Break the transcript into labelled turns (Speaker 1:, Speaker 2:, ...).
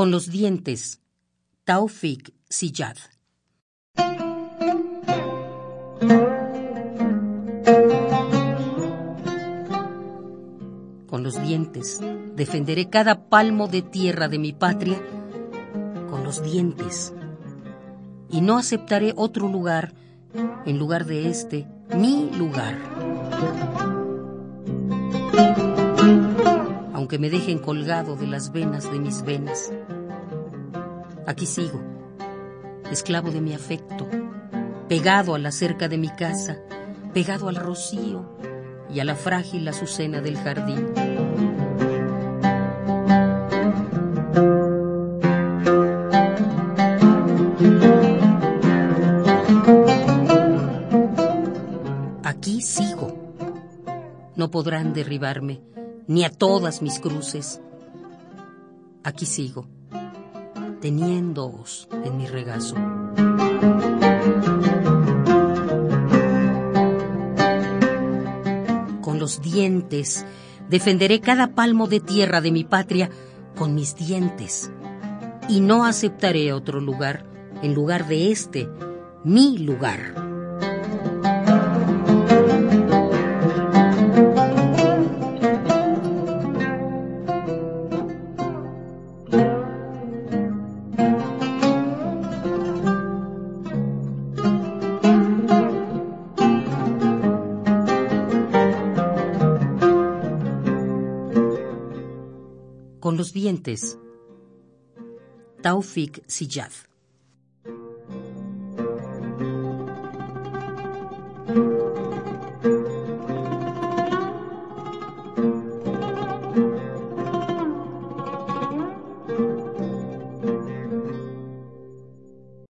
Speaker 1: Con los dientes, Taufik Siyad. Con los dientes defenderé cada palmo de tierra de mi patria, con los dientes. Y no aceptaré otro lugar en lugar de este, mi lugar. Aunque me dejen colgado de las venas de mis venas, aquí sigo, esclavo de mi afecto, pegado a la cerca de mi casa, pegado al rocío y a la frágil azucena del jardín. Aquí sigo. No podrán derribarme, ni a todas mis cruces. Aquí sigo, teniéndoos en mi regazo. Con los dientes defenderé cada palmo de tierra de mi patria con mis dientes. Y no aceptaré otro lugar en lugar de este, mi lugar. Con los dientes, Taufik Siyad.